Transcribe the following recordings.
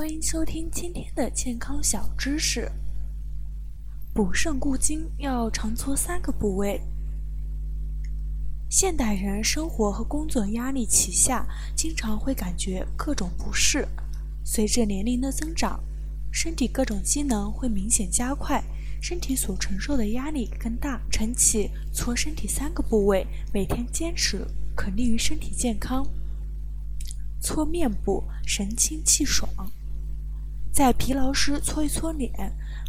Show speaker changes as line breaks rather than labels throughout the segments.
欢迎收听今天的健康小知识。补肾固精要常搓三个部位。现代人生活和工作压力齐下，经常会感觉各种不适。随着年龄的增长，身体各种机能会明显加快，身体所承受的压力更大。晨起搓身体三个部位，每天坚持，可利于身体健康。搓面部，神清气爽。在疲劳时搓一搓脸，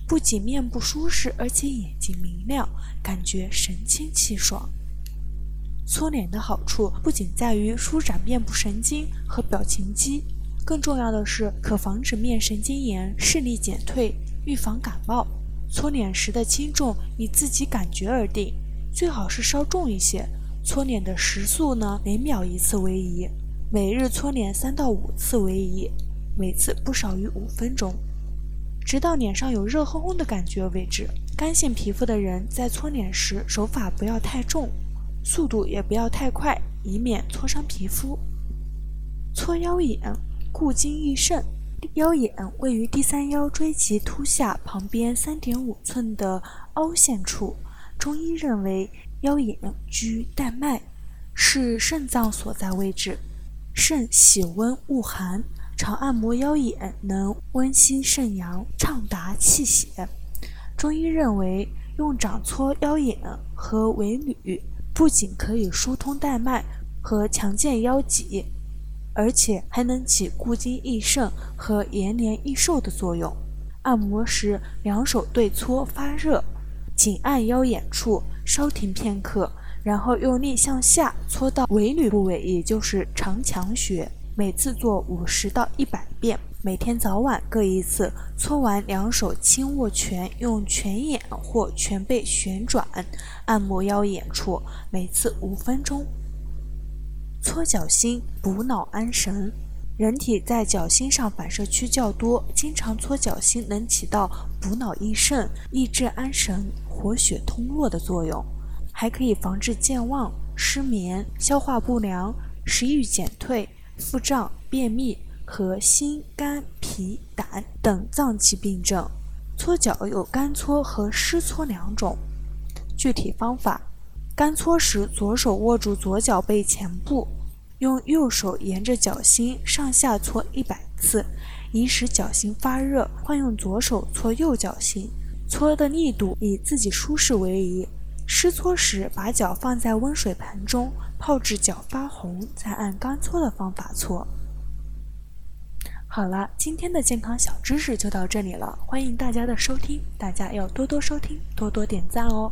不仅面部舒适，而且眼睛明亮，感觉神清气爽。搓脸的好处不仅在于舒展面部神经和表情肌，更重要的是可防止面神经炎、视力减退，预防感冒。搓脸时的轻重以自己感觉而定，最好是稍重一些。搓脸的时速呢，每秒一次为宜。每日搓脸三到五次为宜，每次不少于五分钟，直到脸上有热烘烘的感觉为止。干性皮肤的人在搓脸时手法不要太重，速度也不要太快，以免搓伤皮肤。搓腰眼，固精益肾。腰眼位于第三腰椎棘突下旁边三点五寸的凹陷处，中医认为腰眼居带脉，是肾脏所在位置。肾喜温恶寒，常按摩腰眼能温心肾阳，畅达气血。中医认为，用掌搓腰眼和尾闾，不仅可以疏通带脉和强健腰脊，而且还能起固精益肾和延年益寿的作用。按摩时，两手对搓发热，紧按腰眼处，稍停片刻。然后用力向下搓到尾闾部位，也就是长强穴。每次做五十到一百遍，每天早晚各一次。搓完，两手轻握拳，用拳眼或拳背旋转按摩腰眼处，每次五分钟。搓脚心补脑安神。人体在脚心上反射区较多，经常搓脚心能起到补脑益肾、益智安神、活血通络的作用。还可以防治健忘、失眠、消化不良、食欲减退、腹胀、便秘和心肝脾胆等脏器病症。搓脚有干搓和湿搓两种。具体方法：干搓时，左手握住左脚背前部，用右手沿着脚心上下搓一百次，以使脚心发热。换用左手搓右脚心，搓的力度以自己舒适为宜。湿搓时，把脚放在温水盆中泡至脚发红，再按干搓的方法搓。好了，今天的健康小知识就到这里了，欢迎大家的收听，大家要多多收听，多多点赞哦。